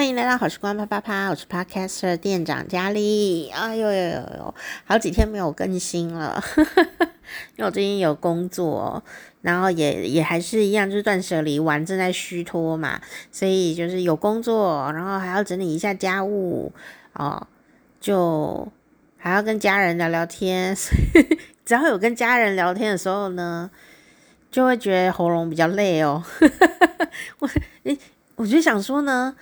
欢迎来到好时光啪啪啪，我是 Podcaster 店长佳丽。哎呦呦呦呦，好几天没有更新了，因为我最近有工作，然后也也还是一样，就是断舍离完正在虚脱嘛，所以就是有工作，然后还要整理一下家务哦，就还要跟家人聊聊天。只要有跟家人聊天的时候呢，就会觉得喉咙比较累哦。我诶，我就想说呢。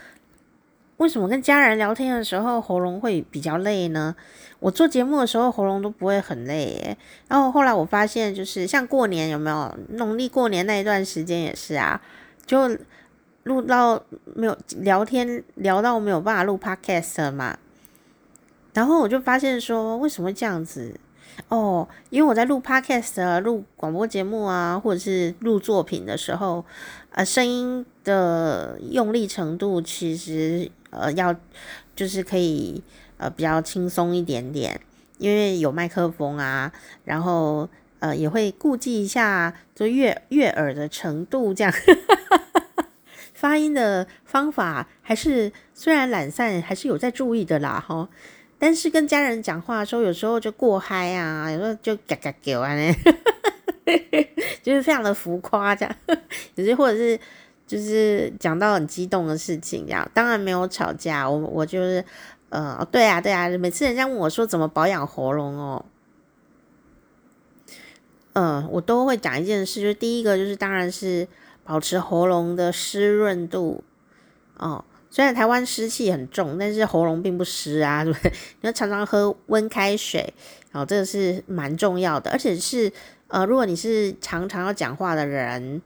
为什么跟家人聊天的时候喉咙会比较累呢？我做节目的时候喉咙都不会很累耶。然后后来我发现，就是像过年有没有农历过年那一段时间也是啊，就录到没有聊天聊到没有办法录 podcast 嘛。然后我就发现说，为什么这样子？哦，因为我在录 podcast 啊，录广播节目啊，或者是录作品的时候，呃，声音的用力程度其实。呃，要就是可以呃比较轻松一点点，因为有麦克风啊，然后呃也会顾忌一下就悦悦耳的程度，这样 发音的方法还是虽然懒散，还是有在注意的啦哈。但是跟家人讲话的时候，有时候就过嗨啊，有时候就嘎嘎叫啊，就是非常的浮夸这样，有些或者是。就是讲到很激动的事情，这样当然没有吵架。我我就是，呃，对啊，对啊。每次人家问我说怎么保养喉咙哦，嗯、我都会讲一件事，就是第一个就是当然是保持喉咙的湿润度哦。虽然台湾湿气很重，但是喉咙并不湿啊，对 不对？你要常常喝温开水，哦，这个是蛮重要的。而且是呃，如果你是常常要讲话的人。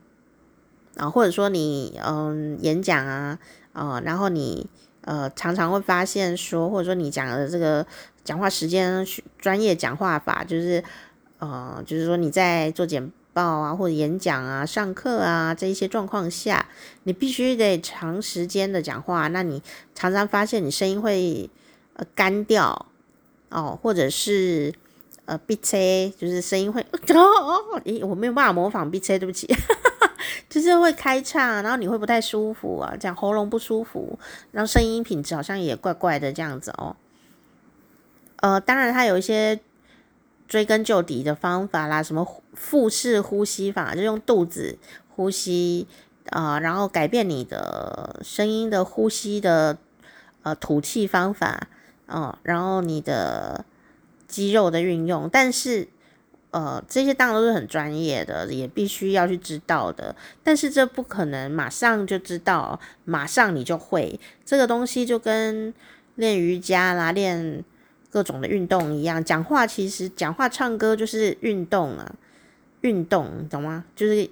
啊，或者说你嗯演讲啊，呃，然后你呃常常会发现说，或者说你讲的这个讲话时间专业讲话法，就是呃就是说你在做简报啊或者演讲啊、上课啊这一些状况下，你必须得长时间的讲话，那你常常发现你声音会呃干掉哦，或者是呃闭塞，就是声音会哦，咦，我没有办法模仿闭塞，对不起。就是会开唱，然后你会不太舒服啊，这样喉咙不舒服，然后声音品质好像也怪怪的这样子哦。呃，当然它有一些追根究底的方法啦，什么腹式呼吸法，就用肚子呼吸啊，然后改变你的声音的呼吸的呃吐气方法，嗯，然后你的肌肉的运用，但是。呃，这些当然都是很专业的，也必须要去知道的。但是这不可能马上就知道，马上你就会。这个东西就跟练瑜伽啦、练各种的运动一样。讲话其实讲话、唱歌就是运动啊，运动懂吗？就是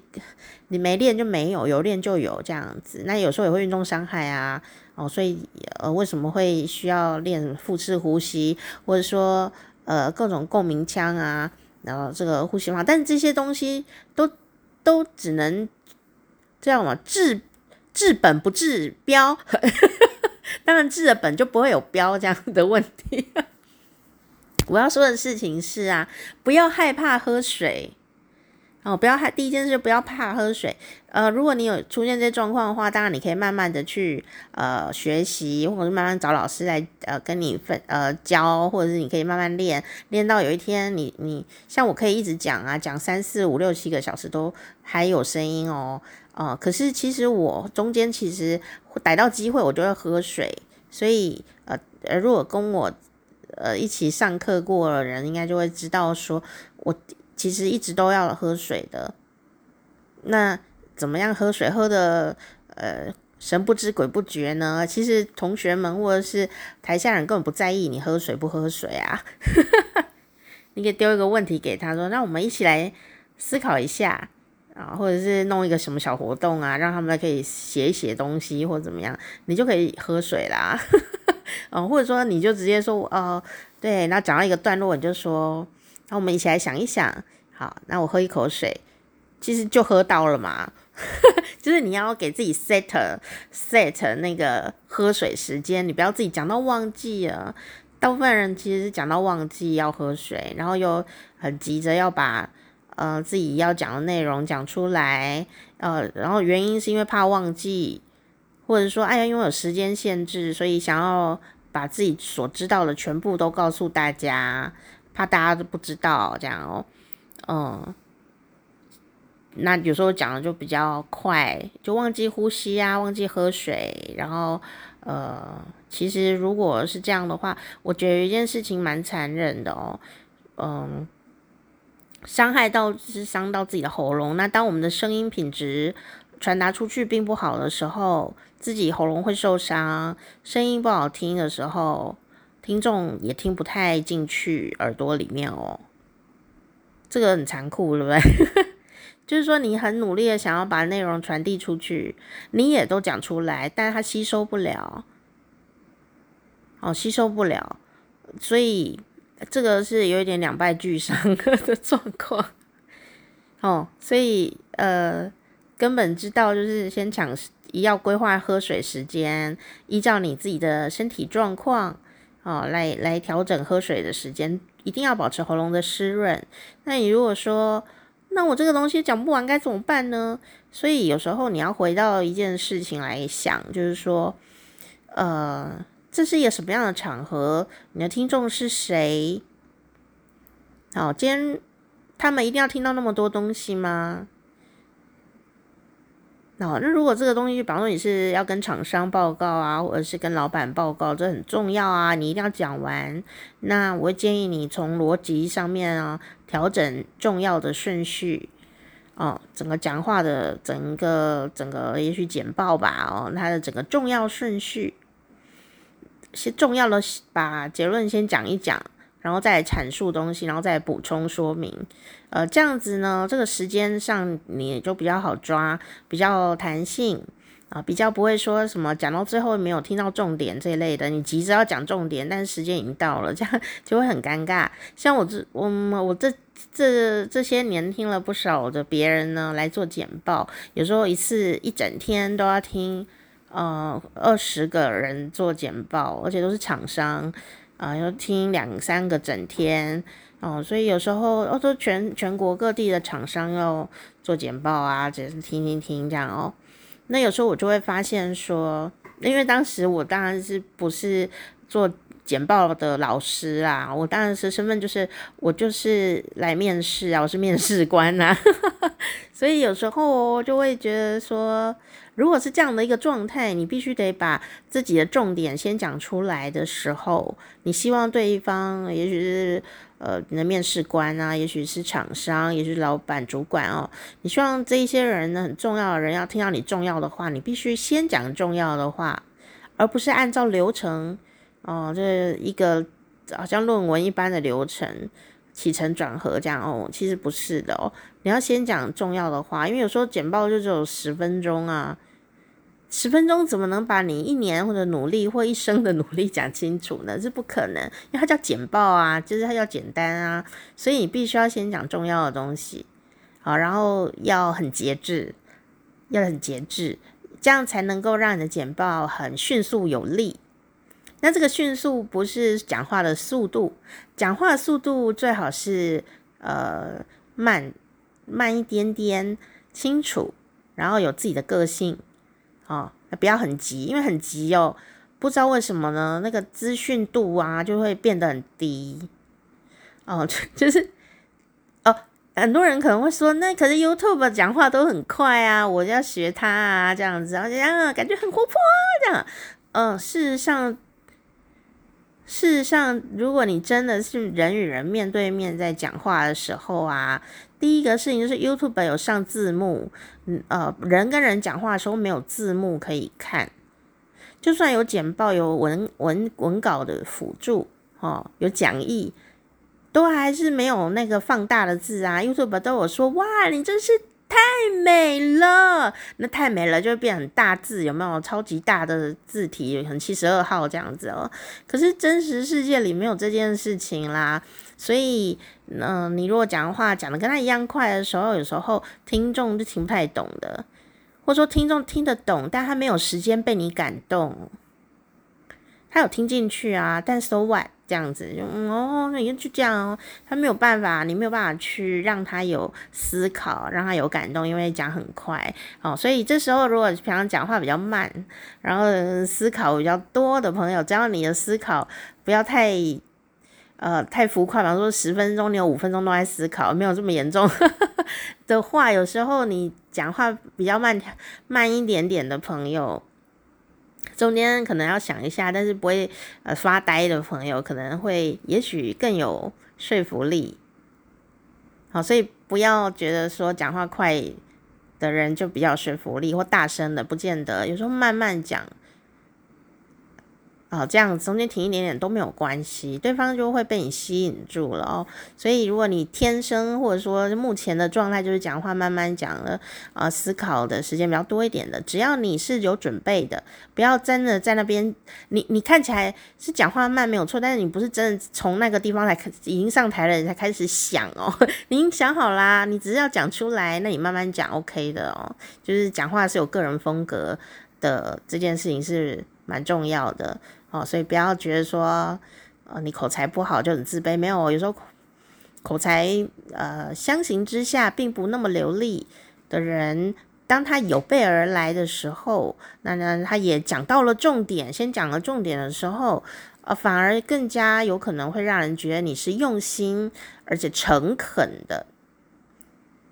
你没练就没有，有练就有这样子。那有时候也会运动伤害啊。哦，所以呃，为什么会需要练腹式呼吸，或者说呃各种共鸣腔啊？然后这个呼吸法，但是这些东西都都只能这样嘛，治治本不治标，当然治了本就不会有标这样的问题。我要说的事情是啊，不要害怕喝水。哦，不要害，第一件事不要怕喝水。呃，如果你有出现这些状况的话，当然你可以慢慢的去呃学习，或者是慢慢找老师来呃跟你分呃教，或者是你可以慢慢练，练到有一天你你像我可以一直讲啊，讲三四五六七个小时都还有声音哦。呃，可是其实我中间其实逮到机会我就会喝水，所以呃呃如果跟我呃一起上课过的人，应该就会知道说我。其实一直都要喝水的，那怎么样喝水喝的呃神不知鬼不觉呢？其实同学们或者是台下人根本不在意你喝水不喝水啊，你可以丢一个问题给他说，那我们一起来思考一下啊，或者是弄一个什么小活动啊，让他们可以写一写东西或者怎么样，你就可以喝水啦，嗯，或者说你就直接说哦，对，那讲到一个段落你就说。那我们一起来想一想，好，那我喝一口水，其实就喝到了嘛，就是你要给自己 set set 那个喝水时间，你不要自己讲到忘记了。大部分人其实是讲到忘记要喝水，然后又很急着要把呃自己要讲的内容讲出来，呃，然后原因是因为怕忘记，或者说，哎呀，因为有时间限制，所以想要把自己所知道的全部都告诉大家，怕大家都不知道这样哦，嗯，那有时候讲的就比较快，就忘记呼吸啊，忘记喝水，然后呃，其实如果是这样的话，我觉得一件事情蛮残忍的哦，嗯，伤害到是伤到自己的喉咙，那当我们的声音品质传达出去并不好的时候，自己喉咙会受伤，声音不好听的时候，听众也听不太进去耳朵里面哦。这个很残酷，对不对？就是说，你很努力的想要把内容传递出去，你也都讲出来，但是他吸收不了，哦，吸收不了，所以这个是有一点两败俱伤的状况。哦，所以呃。根本知道，就是先抢，要规划喝水时间，依照你自己的身体状况，哦，来来调整喝水的时间，一定要保持喉咙的湿润。那你如果说，那我这个东西讲不完该怎么办呢？所以有时候你要回到一件事情来想，就是说，呃，这是一个什么样的场合？你的听众是谁？好，今天他们一定要听到那么多东西吗？那如果这个东西，比方说你是要跟厂商报告啊，或者是跟老板报告，这很重要啊，你一定要讲完。那我会建议你从逻辑上面啊，调整重要的顺序哦，整个讲话的整个整个也许简报吧哦，它的整个重要顺序，先重要的把结论先讲一讲。然后再阐述东西，然后再补充说明，呃，这样子呢，这个时间上你就比较好抓，比较弹性啊，比较不会说什么讲到最后没有听到重点这一类的，你急着要讲重点，但是时间已经到了，这样 就会很尴尬。像我这我我这这这些年听了不少的别人呢来做简报，有时候一次一整天都要听呃二十个人做简报，而且都是厂商。啊，要听两三个整天哦，所以有时候哦，都全全国各地的厂商要做简报啊，只是听听听这样哦。那有时候我就会发现说，因为当时我当然是不是做简报的老师啊，我当然是身份就是我就是来面试啊，我是面试官呐，所以有时候就会觉得说。如果是这样的一个状态，你必须得把自己的重点先讲出来的时候，你希望对方，也许是呃你的面试官啊，也许是厂商，也许是老板、主管哦，你希望这一些人呢，很重要的人要听到你重要的话，你必须先讲重要的话，而不是按照流程哦，这一个好像论文一般的流程。起承转合这样哦，其实不是的哦。你要先讲重要的话，因为有时候简报就只有十分钟啊，十分钟怎么能把你一年或者努力或一生的努力讲清楚呢？这不可能，因为它叫简报啊，就是它叫简单啊，所以你必须要先讲重要的东西，好，然后要很节制，要很节制，这样才能够让你的简报很迅速有力。那这个迅速不是讲话的速度，讲话的速度最好是呃慢慢一点点，清楚，然后有自己的个性，哦，不要很急，因为很急哦，不知道为什么呢，那个资讯度啊就会变得很低，哦，就是哦，很多人可能会说，那可是 YouTube 讲话都很快啊，我要学他啊，这样子，然后这样感觉很活泼这样，嗯，事实上。事实上，如果你真的是人与人面对面在讲话的时候啊，第一个事情就是 YouTube 有上字幕，嗯呃，人跟人讲话的时候没有字幕可以看，就算有简报、有文文文稿的辅助，哦，有讲义，都还是没有那个放大的字啊。YouTube 都有说，哇，你真是。太美了，那太美了就会变很大字，有没有超级大的字体，很七十二号这样子哦。可是真实世界里没有这件事情啦，所以，嗯、你如果讲话讲的跟他一样快的时候，有时候听众就听不太懂的，或者说听众听得懂，但他没有时间被你感动，他有听进去啊，但 so what？这样子，就嗯哦，那就这样哦。他没有办法，你没有办法去让他有思考，让他有感动，因为讲很快哦。所以这时候，如果平常讲话比较慢，然后思考比较多的朋友，只要你的思考不要太呃太浮夸，比方说十分钟你有五分钟都在思考，没有这么严重 的话，有时候你讲话比较慢慢一点点的朋友。中间可能要想一下，但是不会呃发呆的朋友可能会，也许更有说服力。好，所以不要觉得说讲话快的人就比较说服力，或大声的不见得，有时候慢慢讲。哦，这样中间停一点点都没有关系，对方就会被你吸引住了哦。所以如果你天生或者说目前的状态就是讲话慢慢讲了，啊、呃，思考的时间比较多一点的，只要你是有准备的，不要真的在那边，你你看起来是讲话慢没有错，但是你不是真的从那个地方来已经上台了，你才开始想哦，你想好啦，你只是要讲出来，那你慢慢讲 OK 的哦，就是讲话是有个人风格的，这件事情是蛮重要的。哦，所以不要觉得说，呃，你口才不好就很自卑。没有，有时候口才呃相形之下并不那么流利的人，当他有备而来的时候，那那他也讲到了重点，先讲了重点的时候，呃，反而更加有可能会让人觉得你是用心而且诚恳的。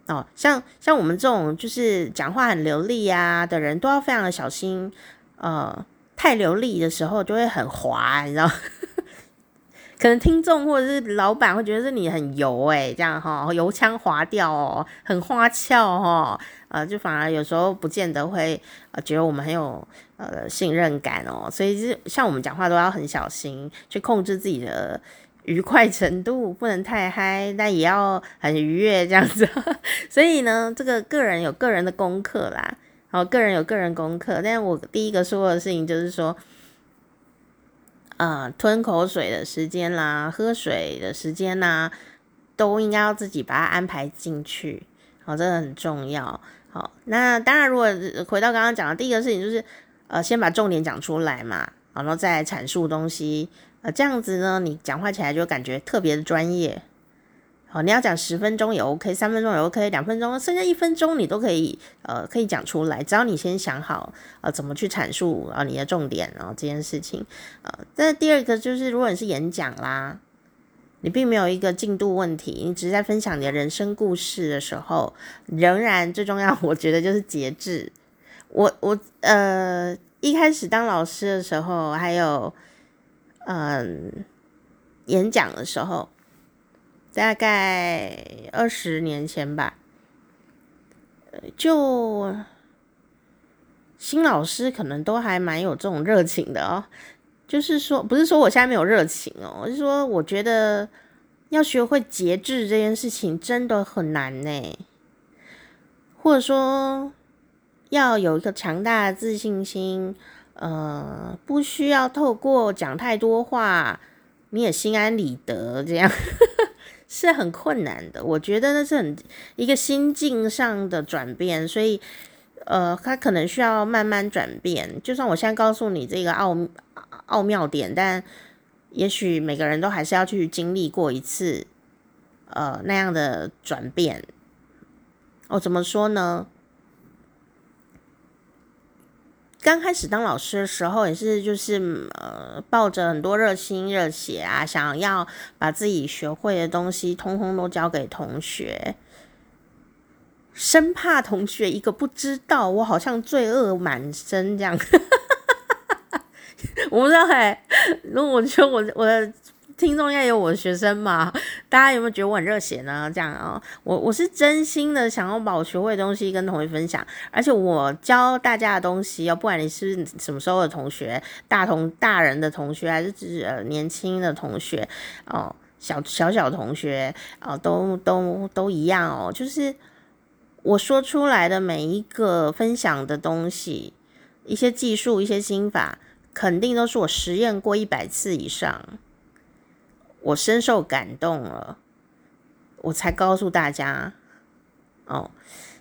哦，像像我们这种就是讲话很流利呀的人，都要非常的小心，呃。太流利的时候就会很滑，你知道？可能听众或者是老板会觉得是你很油哎，这样哈，油腔滑调哦，很花俏哦，呃，就反而有时候不见得会呃觉得我们很有呃信任感哦，所以就像我们讲话都要很小心，去控制自己的愉快程度，不能太嗨，但也要很愉悦这样子。所以呢，这个个人有个人的功课啦。好，个人有个人功课，但是我第一个说的事情就是说，呃，吞口水的时间啦，喝水的时间啦，都应该要自己把它安排进去。好，这个很重要。好，那当然，如果回到刚刚讲的第一个事情，就是呃，先把重点讲出来嘛，然后再阐述东西，呃，这样子呢，你讲话起来就感觉特别的专业。好，你要讲十分钟也 OK，三分钟也 OK，两分钟，剩下一分钟你都可以，呃，可以讲出来。只要你先想好，呃，怎么去阐述啊，呃，你的重点，然后这件事情，呃，但第二个就是，如果你是演讲啦，你并没有一个进度问题，你只是在分享你的人生故事的时候，仍然最重要，我觉得就是节制。我我呃，一开始当老师的时候，还有嗯，演讲的时候。大概二十年前吧，就新老师可能都还蛮有这种热情的哦。就是说，不是说我现在没有热情哦，我是说，我觉得要学会节制这件事情真的很难呢。或者说，要有一个强大的自信心，呃，不需要透过讲太多话，你也心安理得这样。是很困难的，我觉得那是很一个心境上的转变，所以呃，他可能需要慢慢转变。就算我现在告诉你这个奥奥妙点，但也许每个人都还是要去经历过一次呃那样的转变。哦，怎么说呢？刚开始当老师的时候，也是就是呃，抱着很多热心热血啊，想要把自己学会的东西通通都教给同学，生怕同学一个不知道，我好像罪恶满身这样。我不知道哎，如果我觉得我我的。听众应该有我的学生嘛？大家有没有觉得我很热血呢？这样啊、哦，我我是真心的想要把我学会的东西跟同学分享，而且我教大家的东西，哦，不管你是什么时候的同学，大同大人的同学，还是指呃年轻的同学哦，小小小同学哦，都都都一样哦，就是我说出来的每一个分享的东西，一些技术，一些心法，肯定都是我实验过一百次以上。我深受感动了，我才告诉大家哦。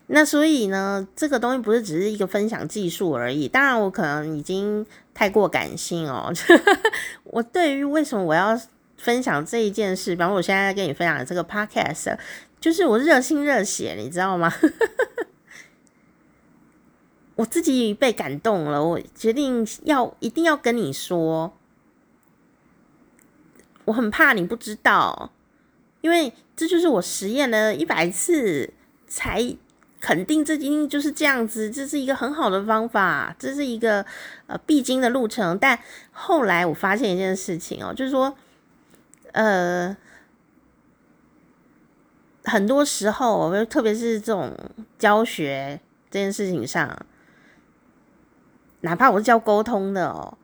那所以呢，这个东西不是只是一个分享技术而已。当然，我可能已经太过感性哦。我对于为什么我要分享这一件事，比方我现在跟你分享这个 podcast，就是我热心热血，你知道吗？我自己被感动了，我决定要一定要跟你说，我很怕你不知道，因为这就是我实验了一百次才肯定这一定就是这样子，这是一个很好的方法，这是一个呃必经的路程。但后来我发现一件事情哦，就是说，呃，很多时候，特别是这种教学这件事情上。哪怕我是教沟通的哦，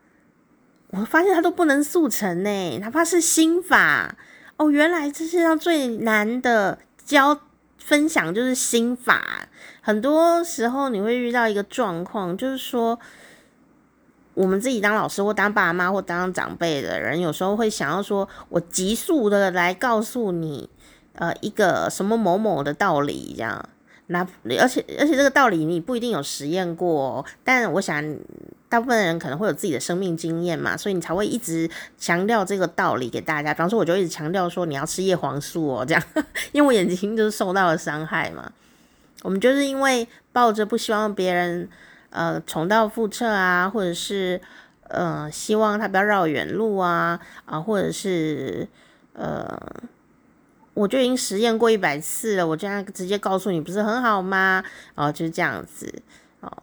我发现它都不能速成呢。哪怕是心法哦，原来这世上最难的教分享就是心法。很多时候你会遇到一个状况，就是说我们自己当老师或当爸妈或当长辈的人，有时候会想要说，我急速的来告诉你，呃，一个什么某某的道理这样。那而且而且这个道理你不一定有实验过，但我想大部分人可能会有自己的生命经验嘛，所以你才会一直强调这个道理给大家。比方说，我就一直强调说你要吃叶黄素哦，这样，因为我眼睛就是受到了伤害嘛。我们就是因为抱着不希望别人呃重蹈覆辙啊，或者是呃希望他不要绕远路啊啊，或者是呃。我就已经实验过一百次了，我这样直接告诉你，不是很好吗？哦，就是这样子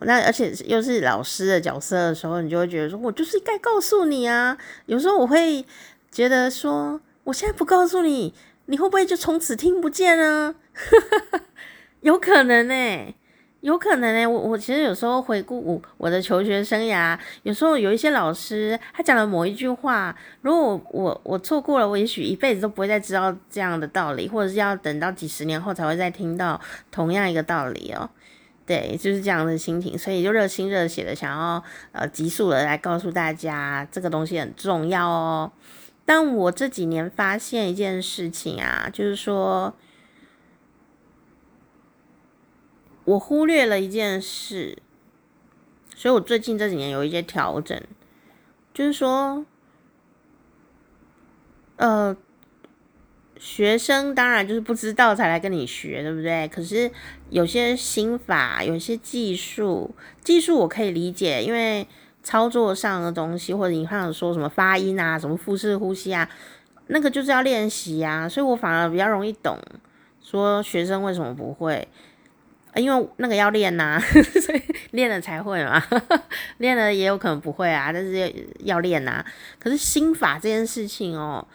那而且又是老师的角色的时候，你就会觉得说，我就是该告诉你啊。有时候我会觉得说，我现在不告诉你，你会不会就从此听不见呢？有可能呢、有可能呢、我我其实有时候回顾我我的求学生涯，有时候有一些老师他讲了某一句话，如果我我我错过了，我也许一辈子都不会再知道这样的道理，或者是要等到几十年后才会再听到同样一个道理哦。对，就是这样的心情，所以就热心热血的想要呃急速的来告诉大家这个东西很重要哦。但我这几年发现一件事情啊，就是说。我忽略了一件事，所以我最近这几年有一些调整，就是说，呃，学生当然就是不知道才来跟你学，对不对？可是有些心法，有些技术，技术我可以理解，因为操作上的东西，或者你看说什么发音啊，什么腹式呼吸啊，那个就是要练习啊，所以我反而比较容易懂，说学生为什么不会。因为那个要练呐、所以练了才会嘛。练了也有可能不会啊，但是要练呐、啊。可是心法这件事情哦，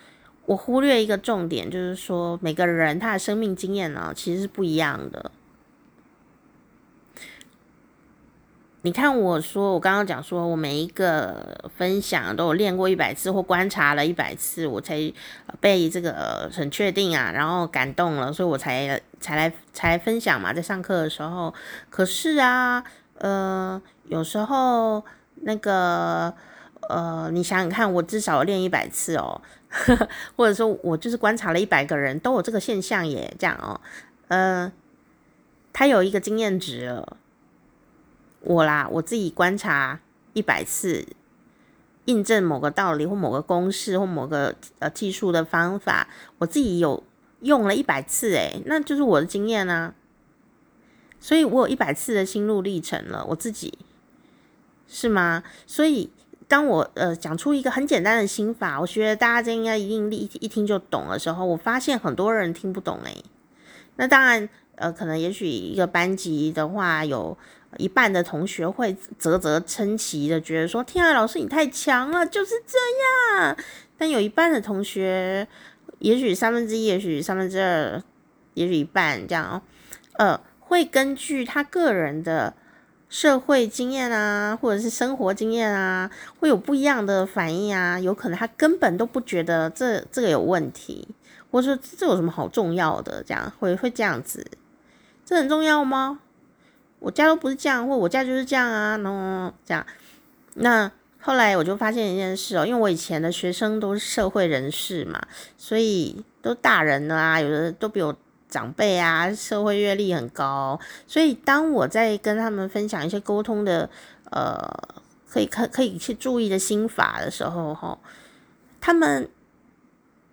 我忽略一个重点，就是说每个人他的生命经验呢，其实是不一样的。你看，我说我刚刚讲说，我每一个分享都有练过一百次或观察了一百次，我才被这个很确定啊，然后感动了，所以我才才来才分享嘛，在上课的时候。可是啊，呃，有时候那个呃，你想想看，我至少练一百次哦，或者说我就是观察了一百个人都有这个现象耶，这样哦，呃，他有一个经验值了。我啦，我自己观察一百次，印证某个道理或某个公式或某个呃技术的方法，我自己有用了一百次，诶，那就是我的经验啊。所以我有一百次的心路历程了，我自己是吗？所以当我呃讲出一个很简单的心法，我觉得大家这应该一定一一听就懂的时候，我发现很多人听不懂诶。那当然呃，可能也许一个班级的话有。一半的同学会啧啧称奇的觉得说：“天啊，老师你太强了，就是这样。”但有一半的同学，也许三分之一，也许三分之二，也许一半这样哦，呃，会根据他个人的社会经验啊，或者是生活经验啊，会有不一样的反应啊。有可能他根本都不觉得这这个有问题，或者说这有什么好重要的？这样会会这样子，这很重要吗？我家都不是这样，或我家就是这样啊，然后这样。那后来我就发现一件事哦，因为我以前的学生都是社会人士嘛，所以都大人了啊，有的都比我长辈啊，社会阅历很高。所以当我在跟他们分享一些沟通的，呃，可以可可以去注意的心法的时候，哈，他们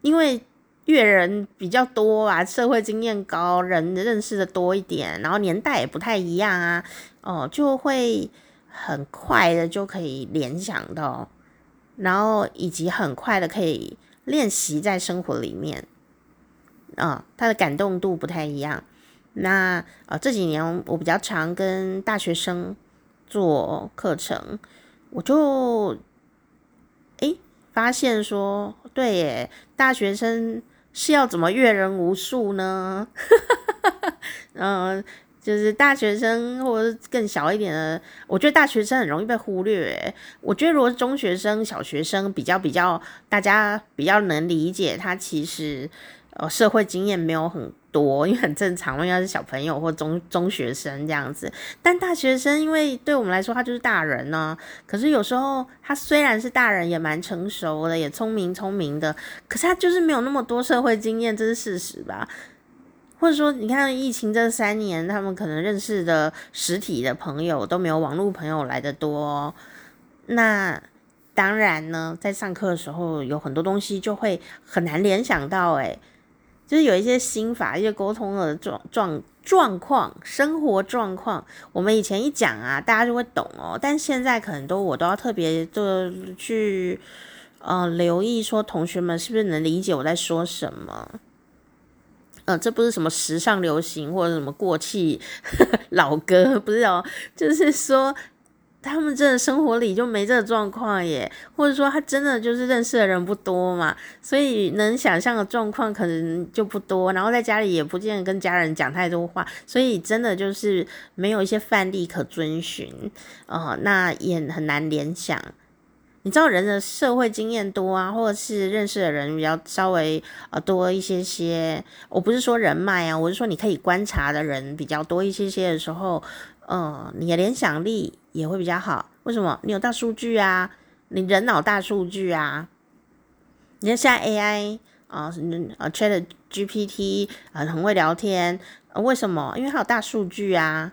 因为阅人比较多啊，社会经验高，人认识的多一点，然后年代也不太一样啊，哦，就会很快的就可以联想到，然后以及很快的可以练习在生活里面，啊、他的感动度不太一样。那呃这几年我比较常跟大学生做课程，我就诶发现说，对耶，大学生。是要怎么阅人无数呢？嗯、就是大学生或者是更小一点的，我觉得大学生很容易被忽略。我觉得如果是中学生、小学生比较比较，大家比较能理解，他其实呃社会经验没有很。多，因为很正常，因为他是小朋友或中中学生这样子。但大学生，因为对我们来说，他就是大人呢。可是有时候他虽然是大人，也蛮成熟的，也聪明聪明的。可是他就是没有那么多社会经验，这是事实吧？或者说，你看疫情这三年，他们可能认识的实体的朋友都没有网络朋友来的多。那当然呢，在上课的时候，有很多东西就会很难联想到，诶。就是有一些心法，一些沟通的状状状况，生活状况，我们以前一讲啊，大家就会懂哦。但现在可能都我都要特别的去呃留意，说同学们是不是能理解我在说什么？呃，这不是什么时尚流行或者什么过气 老歌，不是哦，就是说。他们真的生活里就没这个状况耶，或者说他真的就是认识的人不多嘛，所以能想象的状况可能就不多。然后在家里也不见得跟家人讲太多话，所以真的就是没有一些范例可遵循，呃，那也很难联想。你知道人的社会经验多啊，或者是认识的人比较稍微呃多一些些，我不是说人脉啊，我是说你可以观察的人比较多一些些的时候。呃，你的联想力也会比较好。为什么？你有大数据啊，你人脑大数据啊。你看现在 AI 啊、呃，呃，Chat GPT 啊、很会聊天、呃。为什么？因为它有大数据啊。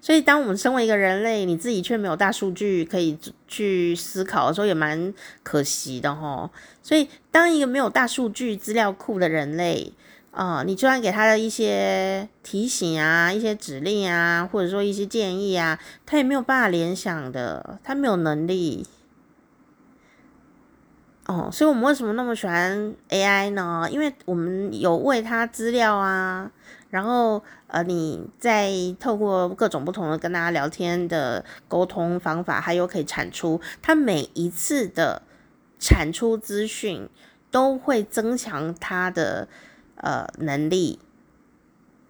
所以，当我们身为一个人类，你自己却没有大数据可以去思考的时候，也蛮可惜的齁。所以，当一个没有大数据资料库的人类。哦、你就算给他的一些提醒啊，一些指令啊，或者说一些建议啊，他也没有办法联想的，他没有能力。哦，所以我们为什么那么喜欢 AI 呢？因为我们有喂他资料啊，然后呃，你在透过各种不同的跟大家聊天的沟通方法，还有可以产出，他每一次的产出资讯都会增强他的。呃，能力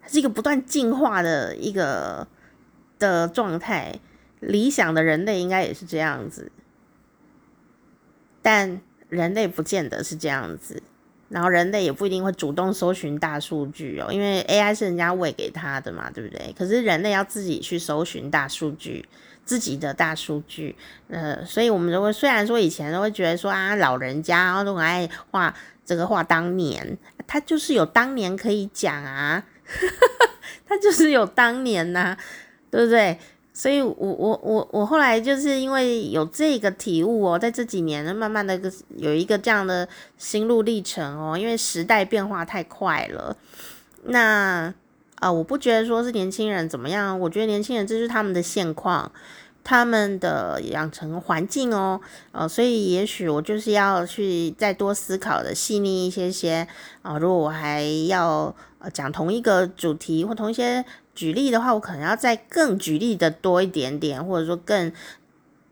它是一个不断进化的一个的状态。理想的人类应该也是这样子，但人类不见得是这样子。然后人类也不一定会主动搜寻大数据哦，因为 AI 是人家喂给他的嘛，对不对？可是人类要自己去搜寻大数据，自己的大数据。呃，所以我们都会，虽然说以前都会觉得说啊，老人家都很爱画这个画当年。他就是有当年可以讲啊，他就是有当年呐、对不对？所以我，我我我后来就是因为有这个体悟哦，在这几年慢慢的有一个这样的心路历程哦，因为时代变化太快了。那啊、我不觉得说是年轻人怎么样，我觉得年轻人这是他们的现况。他们的养成环境哦，呃，所以也许我就是要去再多思考的细腻一些些啊，如果我还要讲同一个主题或同一些举例的话，我可能要再更举例的多一点点，或者说更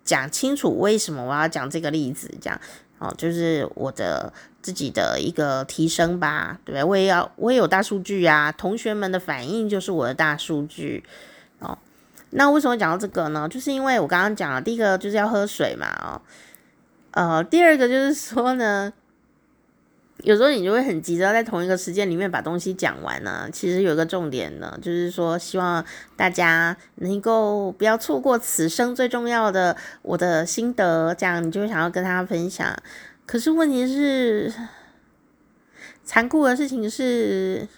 讲清楚为什么我要讲这个例子，这样哦，就是我的自己的一个提升吧，对不对？我也要我也有大数据啊，同学们的反应就是我的大数据哦。那为什么讲到这个呢？就是因为我刚刚讲了，第一个就是要喝水嘛，哦，呃，第二个就是说呢，有时候你就会很急着在同一个时间里面把东西讲完呢。其实有一个重点呢，就是说希望大家能够不要错过此生最重要的我的心得，这样你就想要跟他分享。可是问题是，残酷的事情是。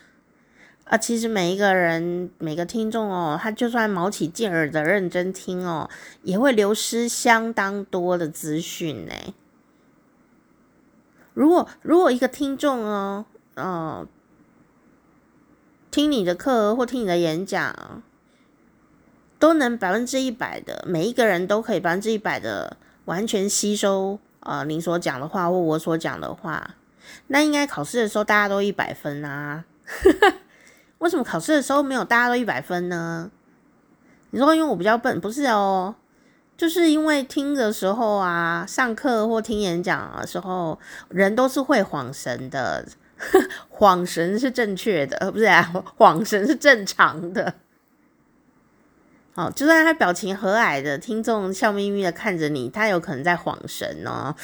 啊，其实每一个人、每个听众哦，他就算卯起劲儿的认真听哦，也会流失相当多的资讯呢。如果如果一个听众哦，哦，听你的课或听你的演讲，都能百分之一百的，每一个人都可以百分之一百的完全吸收啊、呃，你所讲的话或我所讲的话，那应该考试的时候大家都一百分啊？为什么考试的时候没有大家都一百分呢？你说因为我比较笨，不是哦。就是因为听的时候啊，上课或听演讲的时候，人都是会恍神的，恍神是正确的，不是啊，恍神是正常的。哦，就算他表情和蔼的，听众笑眯眯的看着你，他有可能在恍神哦。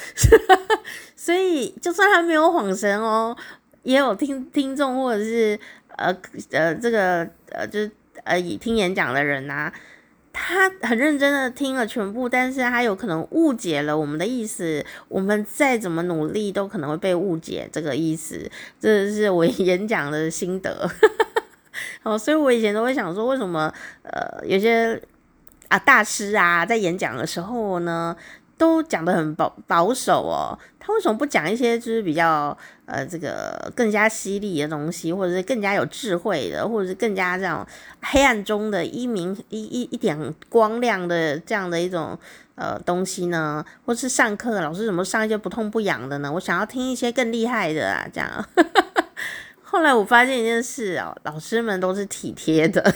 所以，就算他没有恍神哦，也有听听众或者是呃呃这个呃就是呃听演讲的人啊。他很认真的听了全部，但是他有可能误解了我们的意思。我们再怎么努力，都可能会被误解这个意思。这是我演讲的心得。哦，所以我以前都会想说，为什么呃有些啊大师啊在演讲的时候呢，都讲得很保保守哦，他为什么不讲一些就是比较呃这个更加犀利的东西，或者是更加有智慧的，或者是更加这样黑暗中的一明一一一点光亮的这样的一种呃东西呢？或是上课老师怎么上一些不痛不痒的呢？我想要听一些更厉害的啊，这样。后来我发现一件事哦，老师们都是体贴的。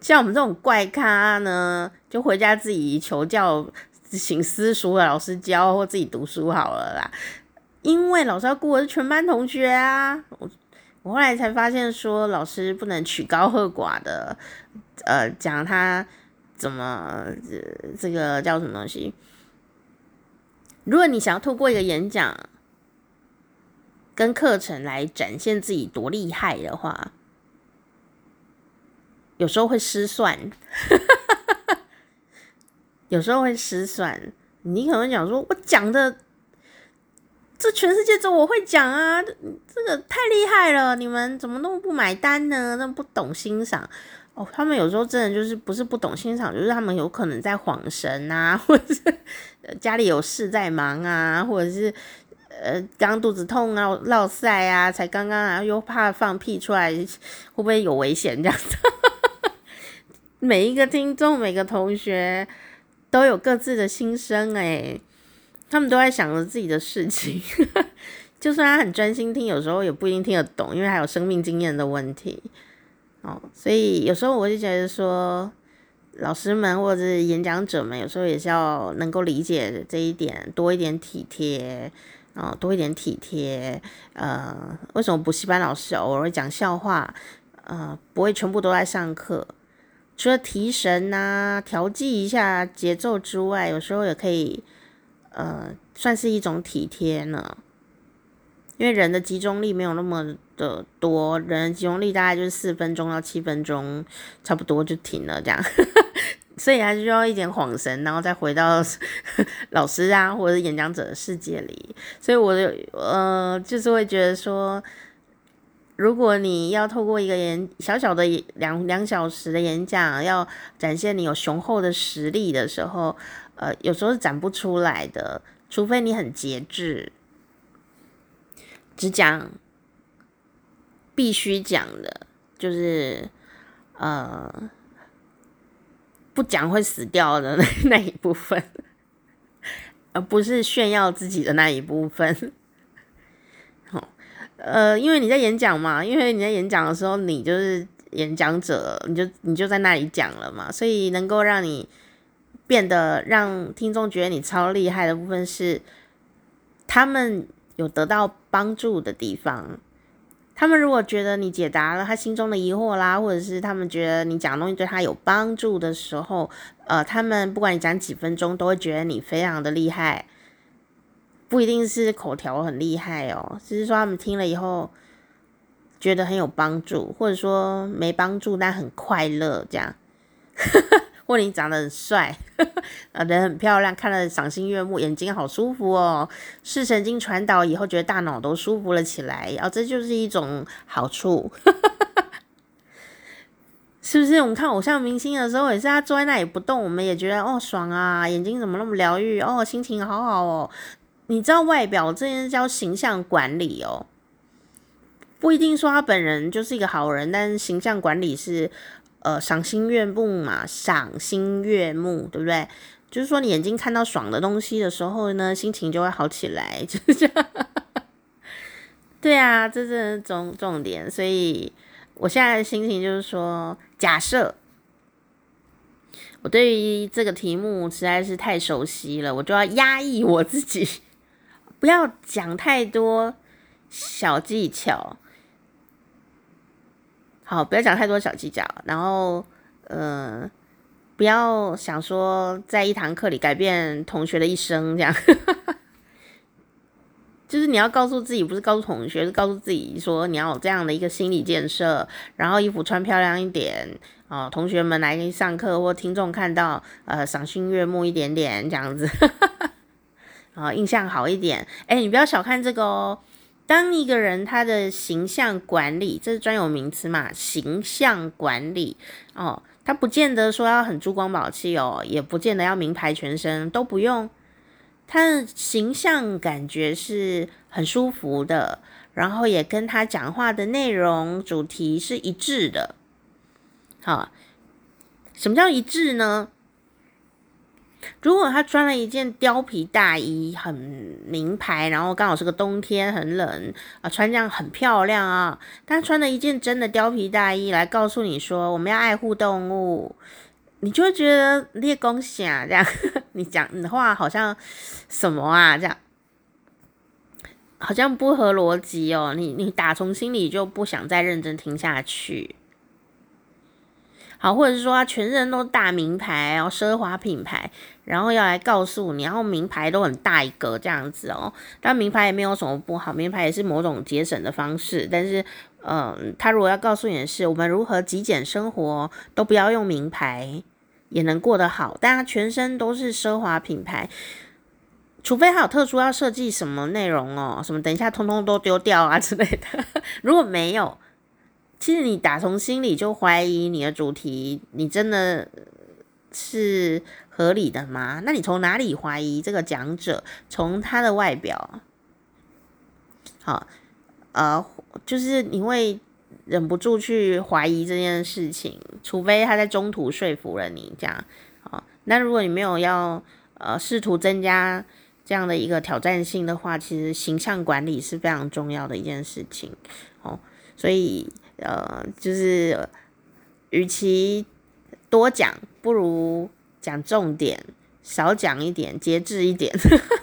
像我们这种怪咖呢，就回家自己求教，请私塾的老师教，或自己读书好了啦。因为老师要顾的是全班同学啊。我我后来才发现，说老师不能曲高和寡的，呃，讲他怎么、呃、这个叫什么东西。如果你想要透过一个演讲跟课程来展现自己多厉害的话，有时候会失算，有时候会失算。你可能讲说，我讲的这全世界只有我会讲啊，这个太厉害了，你们怎么那么不买单呢？那么不懂欣赏哦。他们有时候真的就是不是不懂欣赏，就是他们有可能在恍神啊，或者是家里有事在忙啊，或者是呃刚肚子痛啊、落塞啊，才刚刚然后又怕放屁出来，会不会有危险这样子？每一个听众，每个同学都有各自的心声诶，他们都在想着自己的事情。就算他很专心听，有时候也不一定听得懂，因为还有生命经验的问题。哦，所以有时候我就觉得说，老师们或者是演讲者们，有时候也是要能够理解这一点，多一点体贴，哦，多一点体贴。呃，为什么补习班老师偶尔会讲笑话？呃，不会全部都在上课。除了提神啊、调剂一下节奏之外，有时候也可以，呃，算是一种体贴呢。因为人的集中力没有那么的多，人的集中力大概就是四分钟到七分钟，差不多就停了这样，所以还是需要一点恍神，然后再回到老师啊或者演讲者的世界里。所以我就呃，就是会觉得说。如果你要透过一个演小小的两两小时的演讲，要展现你有雄厚的实力的时候，呃，有时候是展不出来的，除非你很节制，只讲必须讲的，就是呃，不讲会死掉的那 那一部分，而不是炫耀自己的那一部分。呃，因为你在演讲嘛，因为你在演讲的时候，你就是演讲者，你就你就在那里讲了嘛，所以能够让你变得让听众觉得你超厉害的部分是，他们有得到帮助的地方。他们如果觉得你解答了他心中的疑惑啦，或者是他们觉得你讲的东西对他有帮助的时候，呃，他们不管你讲几分钟，都会觉得你非常的厉害。不一定是口条很厉害哦，只是说他们听了以后觉得很有帮助，或者说没帮助但很快乐这样，或你长得很帅，啊人很漂亮，看了赏心悦目，眼睛好舒服哦，视神经传导以后觉得大脑都舒服了起来，哦，这就是一种好处。是不是？我们看偶像明星的时候，也是他坐在那里不动，我们也觉得哦爽啊，眼睛怎么那么疗愈哦，心情好好哦。你知道外表这件事叫形象管理哦，不一定说他本人就是一个好人，但是形象管理是呃赏心悦目嘛，赏心悦目，对不对？就是说你眼睛看到爽的东西的时候呢，心情就会好起来，就是这样。对啊，这是重重点，所以。我现在的心情就是说，假设我对于这个题目实在是太熟悉了，我就要压抑我自己，不要讲太多小技巧。好，不要讲太多小技巧，然后，呃，不要想说在一堂课里改变同学的一生这样。就是你要告诉自己，不是告诉同学，是告诉自己说你要有这样的一个心理建设，然后衣服穿漂亮一点哦，同学们来上课或听众看到呃赏心悦目一点点这样子，啊、印象好一点。哎，你不要小看这个哦。当一个人他的形象管理，这是专有名词嘛？形象管理哦，他不见得说要很珠光宝气哦，也不见得要名牌全身，都不用。他的形象感觉是很舒服的，然后也跟他讲话的内容主题是一致的。好，什么叫一致呢？如果他穿了一件貂皮大衣，很名牌，然后刚好是个冬天，很冷啊，穿这样很漂亮啊。他穿了一件真的貂皮大衣来告诉你说，我们要爱护动物。你就会觉得列公啊，这样 你讲你的话好像什么啊，这样好像不合逻辑哦。你你打从心里就不想再认真听下去。好，或者是说他全身都大名牌，然后奢华品牌，然后要来告诉你，然后名牌都很大一个这样子哦。但名牌也没有什么不好，名牌也是某种节省的方式。但是，嗯，他如果要告诉你是我们如何极简生活，都不要用名牌也能过得好，但他全身都是奢华品牌，除非他有特殊要设计什么内容哦，什么等一下通通都丢掉啊之类的。如果没有。其实你打从心里就怀疑你的主题，你真的是合理的吗？那你从哪里怀疑这个讲者？从他的外表，好，呃，就是你会忍不住去怀疑这件事情，除非他在中途说服了你，这样，好，那如果你没有要呃试图增加这样的一个挑战性的话，其实形象管理是非常重要的一件事情，哦，所以。呃，就是，与其多讲，不如讲重点，少讲一点，节制一点。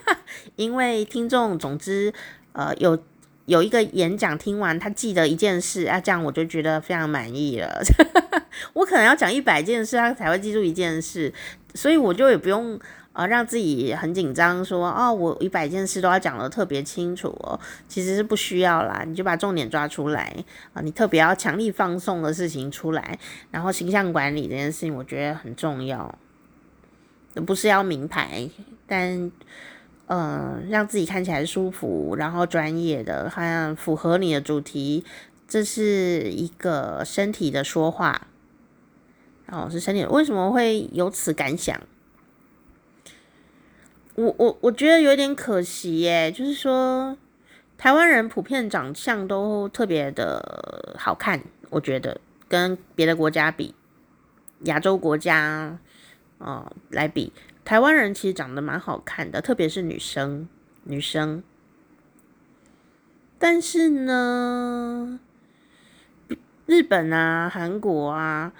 因为听众，总之，呃，有有一个演讲听完，他记得一件事啊，这样我就觉得非常满意了。我可能要讲一百件事，他才会记住一件事，所以我就也不用。啊，让自己很紧张，说哦，我一百件事都要讲得特别清楚哦，其实是不需要啦，你就把重点抓出来啊，你特别要强力放送的事情出来，然后形象管理这件事情，我觉得很重要，不是要名牌，但呃，让自己看起来舒服，然后专业的，还符合你的主题，这是一个身体的说话，哦，是身体，为什么会有此感想？我我我觉得有点可惜耶，就是说，台湾人普遍长相都特别的好看，我觉得跟别的国家比，亚洲国家哦来比，台湾人其实长得蛮好看的，特别是女生女生。但是呢，日本啊、韩国啊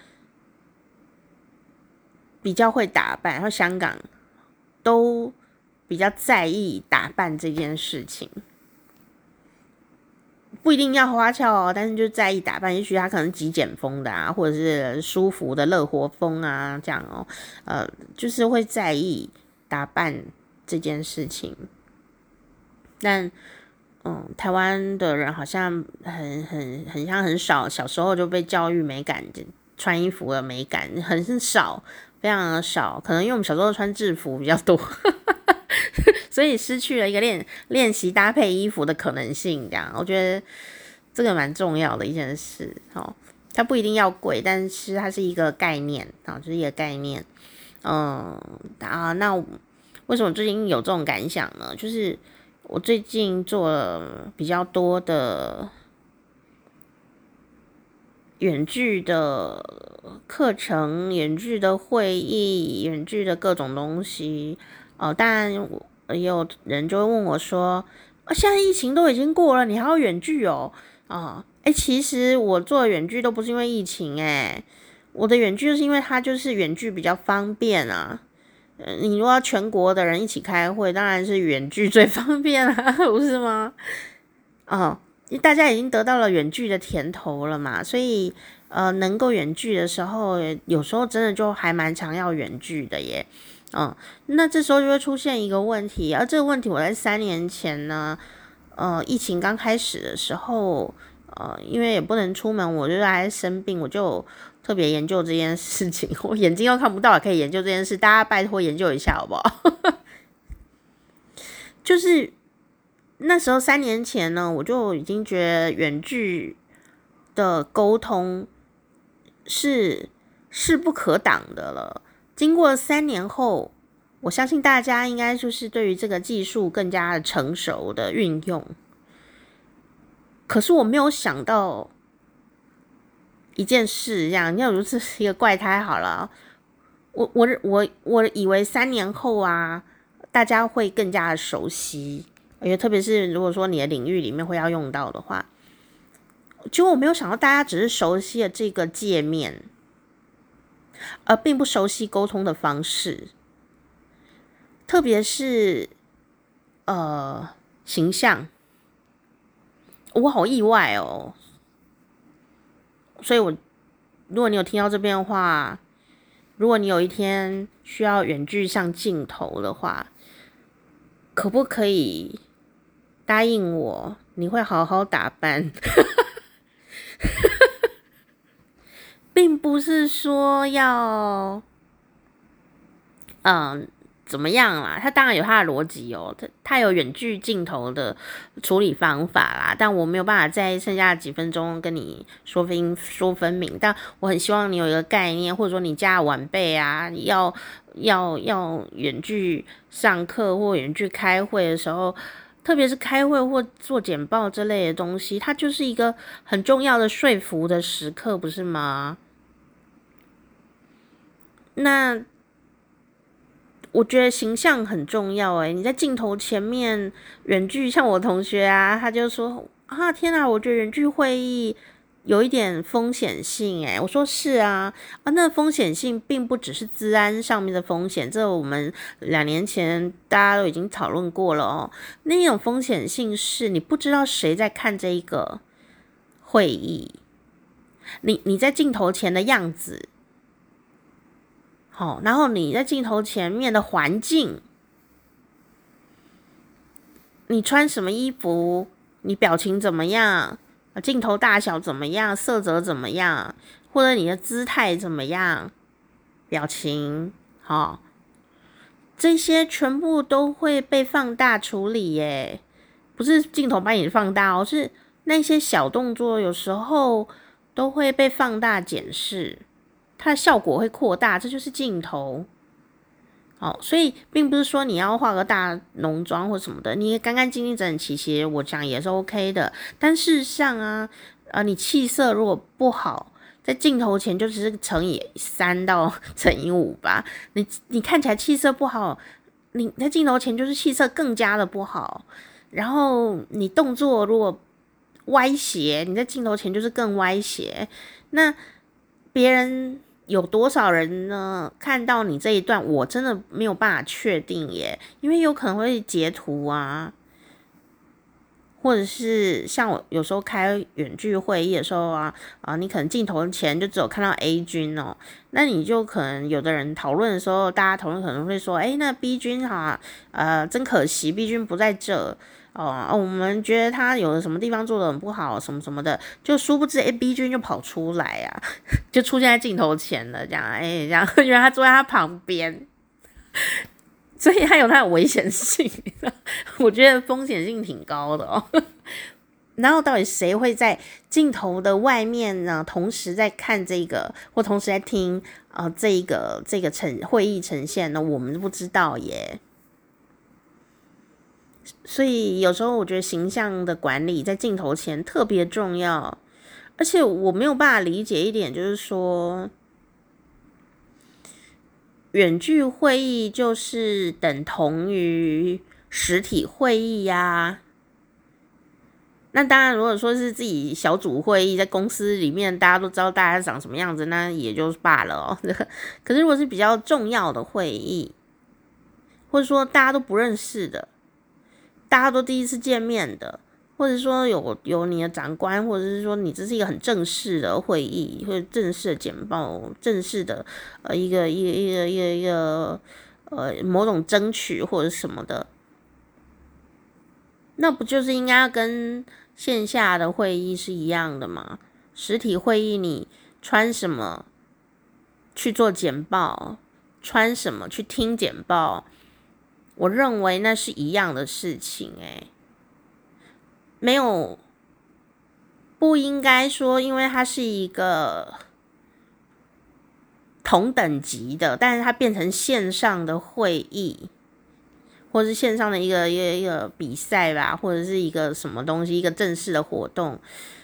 比较会打扮，然后香港都。比较在意打扮这件事情，不一定要花俏哦，但是就在意打扮。也许他可能极简风的啊，或者是舒服的乐活风啊，这样哦，呃，就是会在意打扮这件事情。但，嗯，台湾的人好像很很很像很少，小时候就被教育美感，穿衣服的美感很少，非常的少。可能因为我们小时候穿制服比较多。所以失去了一个练练习搭配衣服的可能性，这样我觉得这个蛮重要的一件事。好，它不一定要贵，但是它是一个概念啊，就是一个概念。嗯啊，那为什么最近有这种感想呢？就是我最近做了比较多的远距的课程、远距的会议、远距的各种东西。哦、呃，当然也有人就会问我说：“啊，现在疫情都已经过了，你还要远距哦？”啊，哎，其实我做远距都不是因为疫情，哎，我的远距就是因为它就是远距比较方便啊。呃，你如果要全国的人一起开会，当然是远距最 方便啊，不是吗？哦，大家已经得到了远距的甜头了嘛，所以呃，能够远距的时候，有时候真的就还蛮常要远距的耶。嗯，那这时候就会出现一个问题，而这个问题我在三年前呢，呃，疫情刚开始的时候，呃，因为也不能出门，我就在生病，我就。特别研究这件事情，我眼睛又看不到，可以研究这件事，大家拜托研究一下好不好？就是那时候三年前呢，我就已经觉得远距的沟通是势不可挡的了。经过三年后，我相信大家应该就是对于这个技术更加的成熟的运用。可是我没有想到。一件事，这样，你要如此是一个怪胎好了。我我我我以为三年后啊，大家会更加的熟悉，而且特别是如果说你的领域里面会要用到的话，结果我没有想到大家只是熟悉了这个界面，而并不熟悉沟通的方式，特别是呃形象，我好意外哦。所以我，如果你有听到这边的话，如果你有一天需要远距上镜头的话，可不可以答应我，你会好好打扮？并不是说要，嗯。怎么样啦？他当然有他的逻辑哦，他他有远距镜头的处理方法啦，但我没有办法在剩下几分钟跟你说分说分明。但我很希望你有一个概念，或者说你家晚辈啊，要要要远距上课或远距开会的时候，特别是开会或做简报这类的东西，它就是一个很重要的说服的时刻，不是吗？那。我觉得形象很重要诶，你在镜头前面远距，像我同学啊，他就说啊，天哪，我觉得远距会议有一点风险性诶，我说是啊，啊，那风险性并不只是治安上面的风险，这我们两年前大家都已经讨论过了哦。那种风险性是你不知道谁在看这一个会议，你你在镜头前的样子。好，然后你在镜头前面的环境，你穿什么衣服，你表情怎么样，镜头大小怎么样，色泽怎么样，或者你的姿态怎么样，表情，好，这些全部都会被放大处理耶，不是镜头把你放大哦，是那些小动作有时候都会被放大检视。它的效果会扩大，这就是镜头。好，所以并不是说你要化个大浓妆或什么的，你也干干净净、整整齐齐，我讲也是 OK 的。但事实上啊，啊，你气色如果不好，在镜头前就只是乘以三到 乘以五吧。你你看起来气色不好，你在镜头前就是气色更加的不好。然后你动作如果歪斜，你在镜头前就是更歪斜。那别人。有多少人呢？看到你这一段，我真的没有办法确定耶，因为有可能会截图啊，或者是像我有时候开远距会议的时候啊，啊，你可能镜头前就只有看到 A 君哦，那你就可能有的人讨论的时候，大家讨论可能会说，哎，那 B 君哈，呃，真可惜，B 君不在这。哦，我们觉得他有的什么地方做的很不好，什么什么的，就殊不知，A B 君就跑出来啊，就出现在镜头前了，这样，哎，这样，原来他坐在他旁边，所以他有他的危险性，我觉得风险性挺高的哦。然后到底谁会在镜头的外面呢？同时在看这个，或同时在听啊、呃，这个这个呈会议呈现呢？我们不知道耶。所以有时候我觉得形象的管理在镜头前特别重要，而且我没有办法理解一点，就是说远距会议就是等同于实体会议呀、那当然，如果说是自己小组会议，在公司里面大家都知道大家长什么样子，那也就罢了哦。可是如果是比较重要的会议，或者说大家都不认识的，大家都第一次见面的，或者说有有你的长官，或者是说你这是一个很正式的会议，或者正式的简报，正式的呃一个一个一个一个一个呃某种争取或者什么的，那不就是应该跟线下的会议是一样的吗？实体会议你穿什么去做简报，穿什么去听简报？我认为那是一样的事情，诶，没有，不应该说，因为它是一个同等级的，但是它变成线上的会议。或是线上的一个一个一个比赛吧，或者是一个什么东西，一个正式的活动，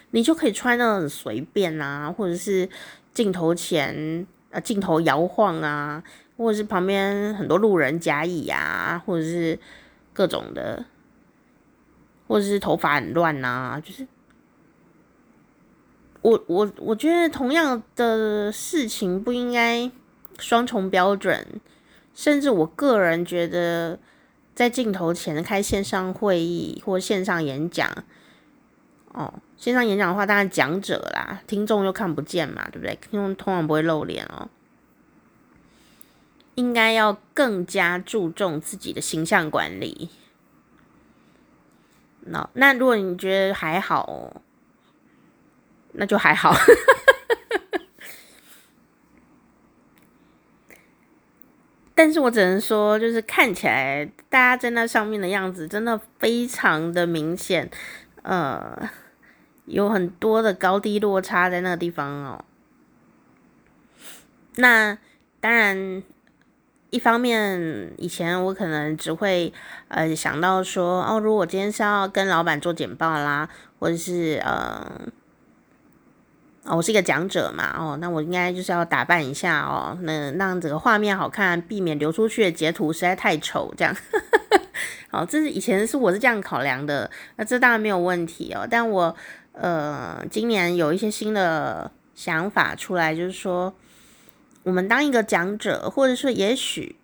你就可以穿得很随便啊，或者是镜头前呃镜头摇晃啊，或者是旁边很多路人甲乙啊，或者是各种的，或者是头发很乱啊，就是我我我觉得同样的事情不应该双重标准，甚至我个人觉得。在镜头前开线上会议或线上演讲，哦，线上演讲的话，当然讲者啦，听众又看不见嘛，对不对？听众通常不会露脸哦，应该要更加注重自己的形象管理。那那如果你觉得还好，那就还好。但是我只能说，就是看起来大家在那上面的样子，真的非常的明显，呃，有很多的高低落差在那个地方哦。那当然，一方面以前我可能只会呃想到说，哦，如果今天是要跟老板做简报啦，或者是呃。哦，我是一个讲者嘛，哦，那我应该就是要打扮一下哦，那让整个画面好看，避免流出去的截图实在太丑，这样。好，这是以前是我是这样考量的，那这当然没有问题哦。但我呃，今年有一些新的想法出来，就是说，我们当一个讲者，或者说也许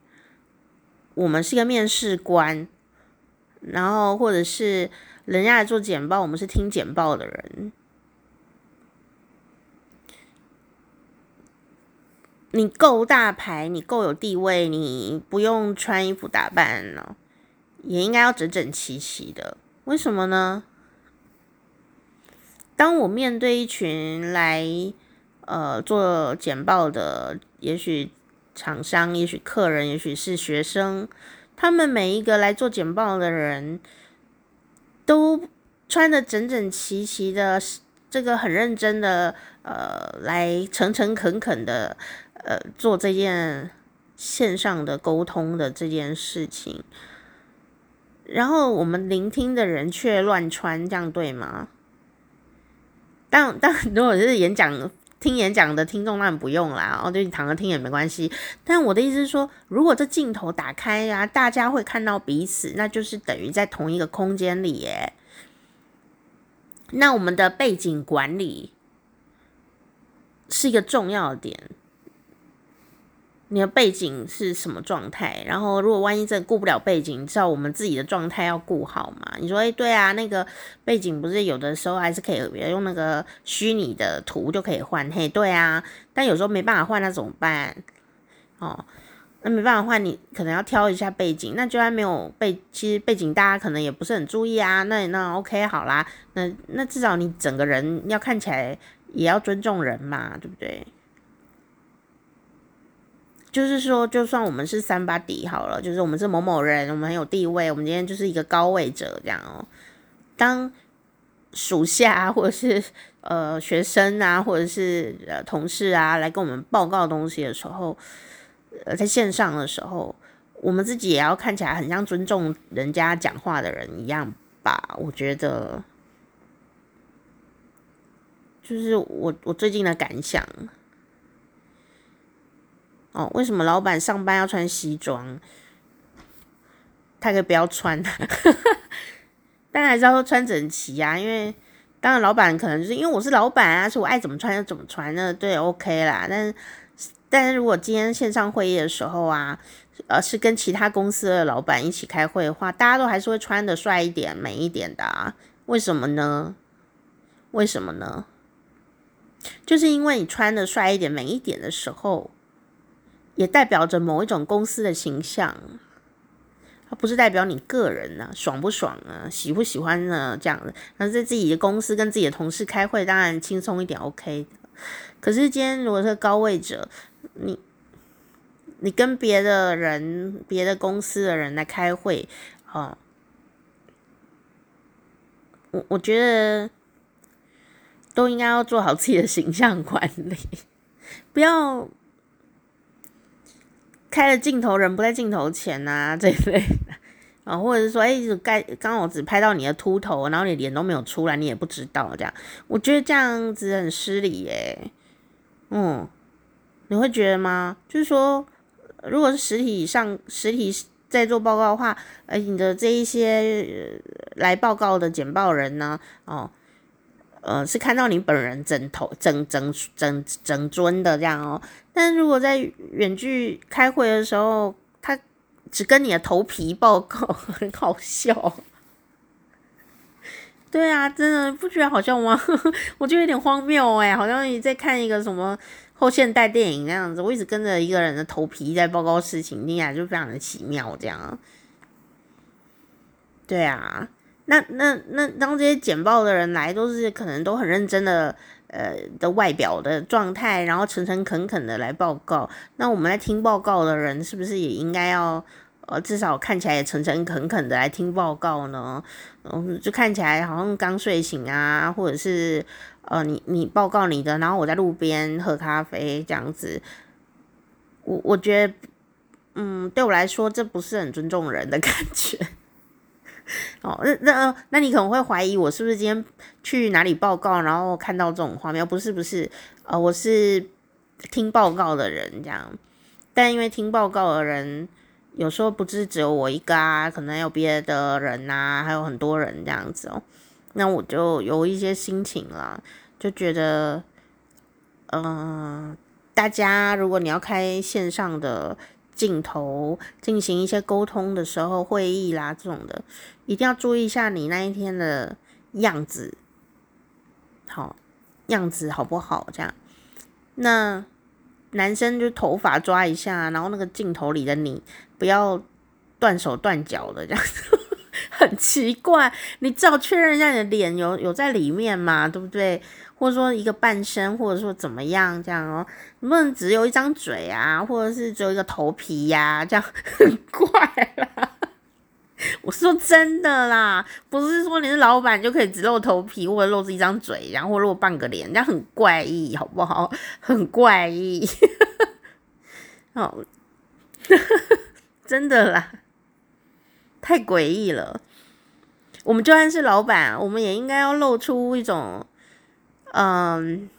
我们是一个面试官，然后或者是人家来做简报，我们是听简报的人。你够大牌，你够有地位，你不用穿衣服打扮了，也应该要整整齐齐的。为什么呢？当我面对一群来呃做简报的，也许厂商，也许客人，也许是学生，他们每一个来做简报的人都穿得整整齐齐的，这个很认真的，呃，来诚诚恳恳的。呃，做这件线上的沟通的这件事情，然后我们聆听的人却乱穿，这样对吗？但但如果是演讲听演讲的听众，那不用啦，哦，就你躺着听也没关系。但我的意思是说，如果这镜头打开呀，大家会看到彼此，那就是等于在同一个空间里耶。那我们的背景管理是一个重要的点。你的背景是什么状态？然后，如果万一真顾不了背景，你知道我们自己的状态要顾好嘛？你说，哎，对啊，那个背景不是有的时候还是可以用那个虚拟的图就可以换，嘿，对啊，但有时候没办法换，那怎么办？哦，那没办法换，你可能要挑一下背景。那就算没有背，其实背景大家可能也不是很注意啊。那那 OK 好啦，那那至少你整个人要看起来也要尊重人嘛，对不对？就是说，就算我们是三八底好了，就是我们是某某人，我们很有地位，我们今天就是一个高位者这样哦。当属下或者是呃学生啊，或者是呃同事啊，来跟我们报告东西的时候，呃，在线上的时候，我们自己也要看起来很像尊重人家讲话的人一样吧？我觉得，就是我我最近的感想。哦，为什么老板上班要穿西装？他可以不要穿。但还是要穿整齐啊，因为当然老板可能就是因为我是老板啊，所以我爱怎么穿就怎么穿，那对，OK 啦。但，但是如果今天线上会议的时候啊，呃，是跟其他公司的老板一起开会的话，大家都还是会穿的帅一点、美一点的。为什么呢？为什么呢？就是因为你穿的帅一点、美一点的时候，也代表着某一种公司的形象。它不是代表你个人呢、啊，爽不爽啊，喜不喜欢呢？这样的，那在自己的公司跟自己的同事开会，当然轻松一点，OK。可是今天如果是高位者，你你跟别的人、别的公司的人来开会，啊，我我觉得都应该要做好自己的形象管理，不要。开了镜头，人不在镜头前呐、啊，这一类的啊，或者是说，哎、欸，该刚好只拍到你的秃头，然后你脸都没有出来，你也不知道这样，我觉得这样子很失礼耶。嗯，你会觉得吗？就是说，如果是实体上实体在做报告的话，呃，你的这一些来报告的简报人呢，哦。呃，是看到你本人整头整整整整尊的这样哦，但如果在远距开会的时候，他只跟你的头皮报告，很好笑。对啊，真的不觉得好笑吗？我就有点荒谬哎，好像你在看一个什么后现代电影那样子。我一直跟着一个人的头皮在报告事情，听起来就非常的奇妙这样。对啊。那那那当这些简报的人来，都是可能都很认真的，呃的外表的状态，然后诚诚恳恳的来报告。那我们来听报告的人，是不是也应该要，呃，至少看起来也诚诚恳恳的来听报告呢？嗯，就看起来好像刚睡醒啊，或者是，呃，你你报告你的，然后我在路边喝咖啡这样子。我我觉得，嗯，对我来说，这不是很尊重人的感觉。哦，那那那你可能会怀疑我是不是今天去哪里报告，然后看到这种画面？不是不是，呃，我是听报告的人这样。但因为听报告的人有时候不是只有我一个啊，可能有别的人呐，还有很多人这样子哦。那我就有一些心情了，就觉得，嗯、大家如果你要开线上的。镜头进行一些沟通的时候，会议啦这种的，一定要注意一下你那一天的样子，好，样子好不好？这样，那男生就头发抓一下，然后那个镜头里的你不要断手断脚的这样子，很奇怪。你至少确认一下你的脸有有在里面嘛，对不对？或者说一个半身，或者说怎么样这样哦？能不能只有一张嘴啊，或者是只有一个头皮呀、这样很怪啦。我说真的啦，不是说你是老板就可以只露头皮，或者露着一张嘴，然后露半个脸，这样很怪异，好不好？很怪异。哦，真的啦，太诡异了。我们就算是老板，我们也应该要露出一种。嗯，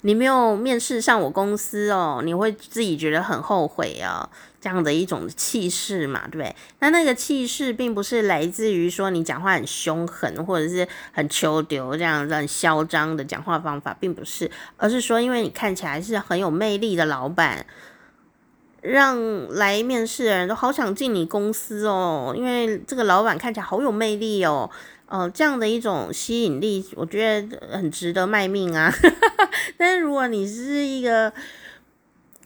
你没有面试上我公司哦，你会自己觉得很后悔啊，这样的一种气势嘛，对不对？那那个气势并不是来自于说你讲话很凶狠，或者是很求丢这样子很嚣张的讲话方法，并不是，而是说因为你看起来是很有魅力的老板，让来面试的人都好想进你公司哦，因为这个老板看起来好有魅力哦。哦，这样的一种吸引力，我觉得很值得卖命啊！但是如果你是一个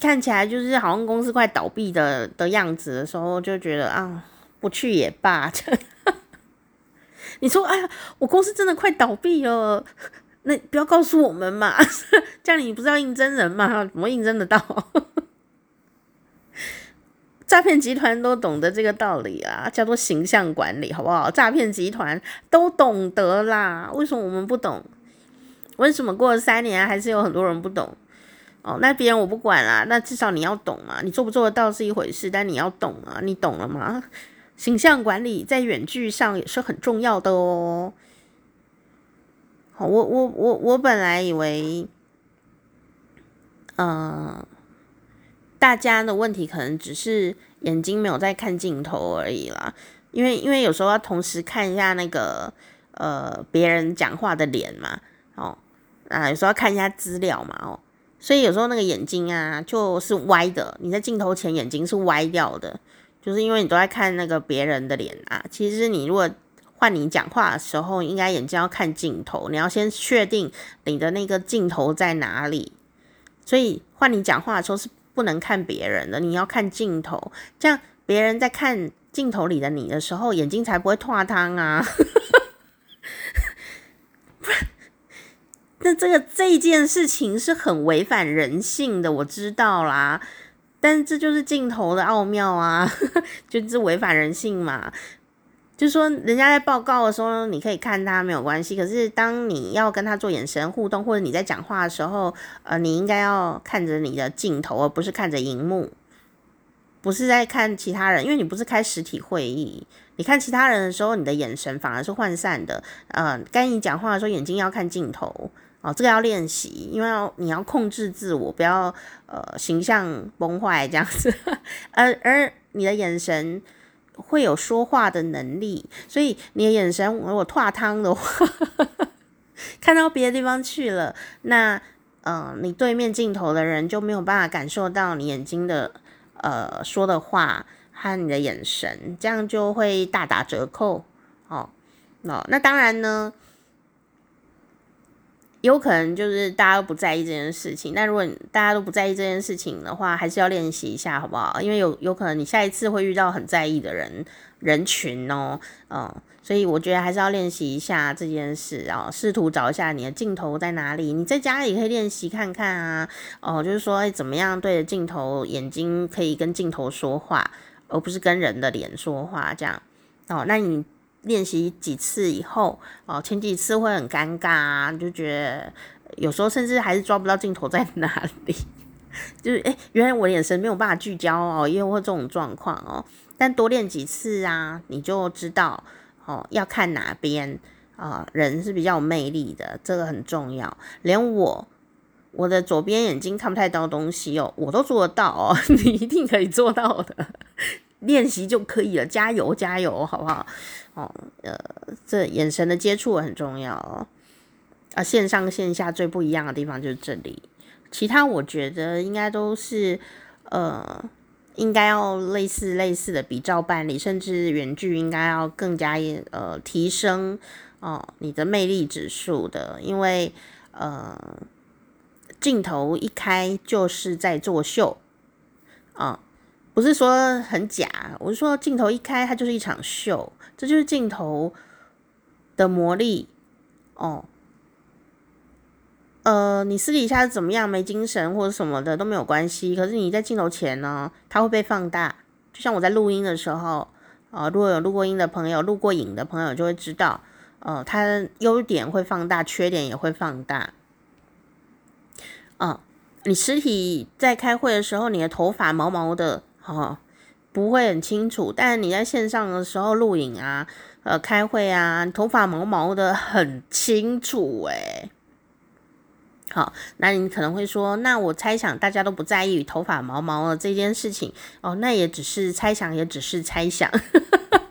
看起来就是好像公司快倒闭的的样子的时候，就觉得啊，不去也罢。你说，哎呀，我公司真的快倒闭了，那不要告诉我们嘛？这样你不是要应征人吗？怎么应征得到？诈骗集团都懂得这个道理啊，叫做形象管理，好不好？诈骗集团都懂得啦，为什么我们不懂？为什么过了三年还是有很多人不懂？哦，那别人我不管啦，那至少你要懂嘛，你做不做得到是一回事，但你要懂啊，你懂了吗？形象管理在远距上也是很重要的哦。好，我我我我本来以为，呃，大家的问题可能只是眼睛没有在看镜头而已啦，因为因为有时候要同时看一下那个呃别人讲话的脸嘛，哦，啊有时候要看一下资料嘛，哦，所以有时候那个眼睛啊就是歪的，你在镜头前眼睛是歪掉的。就是因为你都在看那个别人的脸啊，其实你如果换你讲话的时候，应该眼睛要看镜头，你要先确定你的那个镜头在哪里。所以换你讲话的时候是不能看别人的，你要看镜头，这样别人在看镜头里的你的时候，眼睛才不会脱汤啊。不然，那这个这件事情是很违反人性的，我知道啦。但这就是镜头的奥妙啊，就是违反人性嘛。就是说，人家在报告的时候，你可以看他没有关系。可是当你要跟他做眼神互动，或者你在讲话的时候，呃，你应该要看着你的镜头，而不是看着荧幕，不是在看其他人，因为你不是开实体会议。你看其他人的时候，你的眼神反而是涣散的。呃，该你讲话的时候，眼睛要看镜头。哦，这个要练习，因为要你要控制自我，不要呃形象崩坏这样子。而而你的眼神会有说话的能力，所以你的眼神如果拓汤的话，看到别的地方去了，那呃你对面镜头的人就没有办法感受到你眼睛的呃说的话和你的眼神，这样就会大打折扣。哦，哦，那当然呢。有可能就是大家都不在意这件事情，但如果大家都不在意这件事情的话，还是要练习一下，好不好？因为有有可能你下一次会遇到很在意的人人群哦，嗯，所以我觉得还是要练习一下这件事啊，试图找一下你的镜头在哪里。你在家里可以练习看看啊，哦，就是说，哎，怎么样对着镜头，眼睛可以跟镜头说话，而不是跟人的脸说话，这样哦，那你。练习几次以后，哦，前几次会很尴尬啊，就觉得有时候甚至还是抓不到镜头在哪里，就是诶，原来我眼神没有办法聚焦哦，因为会这种状况哦。但多练几次啊，你就知道哦，要看哪边啊，人是比较有魅力的，这个很重要。连我，我的左边眼睛看不太到东西哦，我都做得到哦，你一定可以做到的。练习就可以了，加油加油，好不好？哦，呃，这眼神的接触很重要哦。啊，线上线下最不一样的地方就是这里，其他我觉得应该都是呃，应该要类似类似的比照办理，甚至远距应该要更加呃提升哦你的魅力指数的，因为呃镜头一开就是在作秀啊。不是说很假，我是说镜头一开，它就是一场秀，这就是镜头的魔力哦。呃，你私底下是怎么样，没精神或者什么的都没有关系，可是你在镜头前呢，它会被放大。就像我在录音的时候，呃，如果有录过音的朋友、录过影的朋友就会知道，呃，它优点会放大，缺点也会放大。呃，你实体在开会的时候，你的头发毛毛的。哦，不会很清楚，但你在线上的时候录影啊，呃，开会啊，头发毛毛的很清楚诶。好，那你可能会说，那我猜想大家都不在意头发毛毛的这件事情哦，那也只是猜想，也只是猜想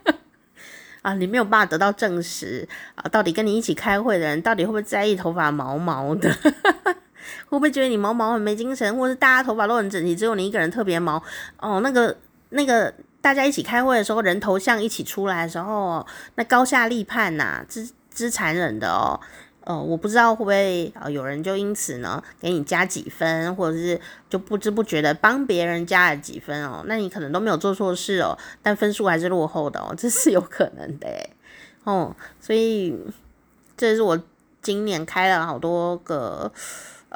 啊，你没有办法得到证实啊，到底跟你一起开会的人到底会不会在意头发毛毛的？会不会觉得你毛毛很没精神，或者是大家头发都很整齐，只有你一个人特别毛？哦，那个那个，大家一起开会的时候，人头像一起出来的时候，那高下立判呐、啊，之之残忍的哦。哦，我不知道会不会啊，有人就因此呢给你加几分，或者是就不知不觉的帮别人加了几分哦。那你可能都没有做错事哦，但分数还是落后的哦，这是有可能的。哦，所以这是我。今年开了好多个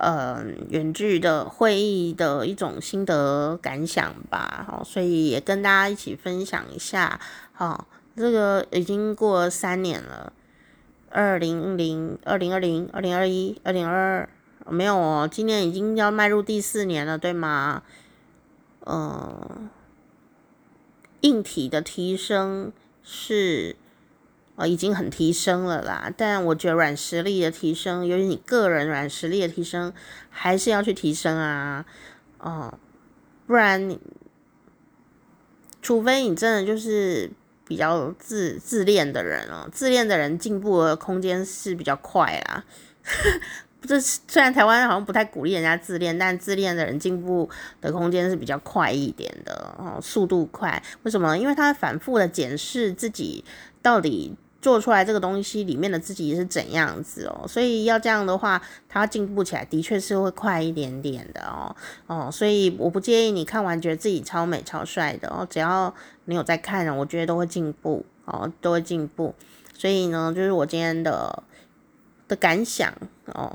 呃远距的会议的一种心得感想吧，好，所以也跟大家一起分享一下。好，这个已经过三年了，二零零二零二零二零二一二零二二。没有哦，今年已经要迈入第四年了，对吗？嗯、呃，硬体的提升是呃已经很提升了啦，但我觉得软实力的提升，由于你个人软实力的提升，还是要去提升啊，哦、不然你，除非你真的就是比较自自恋的人哦，自恋的人进步的空间是比较快啦。这虽然台湾好像不太鼓励人家自恋，但自恋的人进步的空间是比较快一点的哦，速度快。为什么？因为他反复的检视自己到底做出来这个东西里面的自己是怎样子哦，所以要这样的话，他进步起来的确是会快一点点的哦哦，所以我不介意你看完觉得自己超美超帅的哦，只要你有在看，我觉得都会进步哦，都会进步。所以呢，就是我今天的。的感想哦，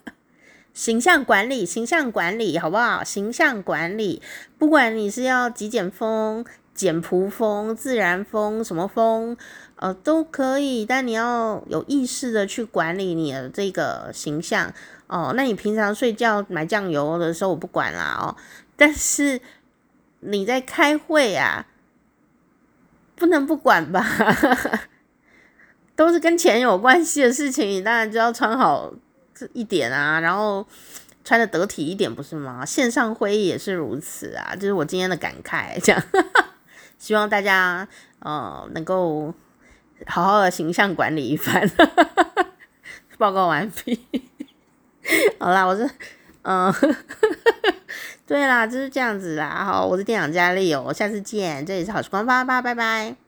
形象管理，形象管理，好不好？形象管理，不管你是要极简风、简朴风、自然风，什么风，呃，都可以。但你要有意识的去管理你的这个形象哦。那你平常睡觉买酱油的时候，我不管啦哦。但是你在开会啊，不能不管吧？都是跟钱有关系的事情，你当然就要穿好一点啊，然后穿得得体一点，不是吗？线上会议也是如此啊，就是我今天的感慨，这样，希望大家呃能够好好的形象管理一番。报告完毕。好啦，我是嗯，对啦，就是这样子啦。好，我是店长佳丽哦，下次见，这里是好时光吧吧，拜拜。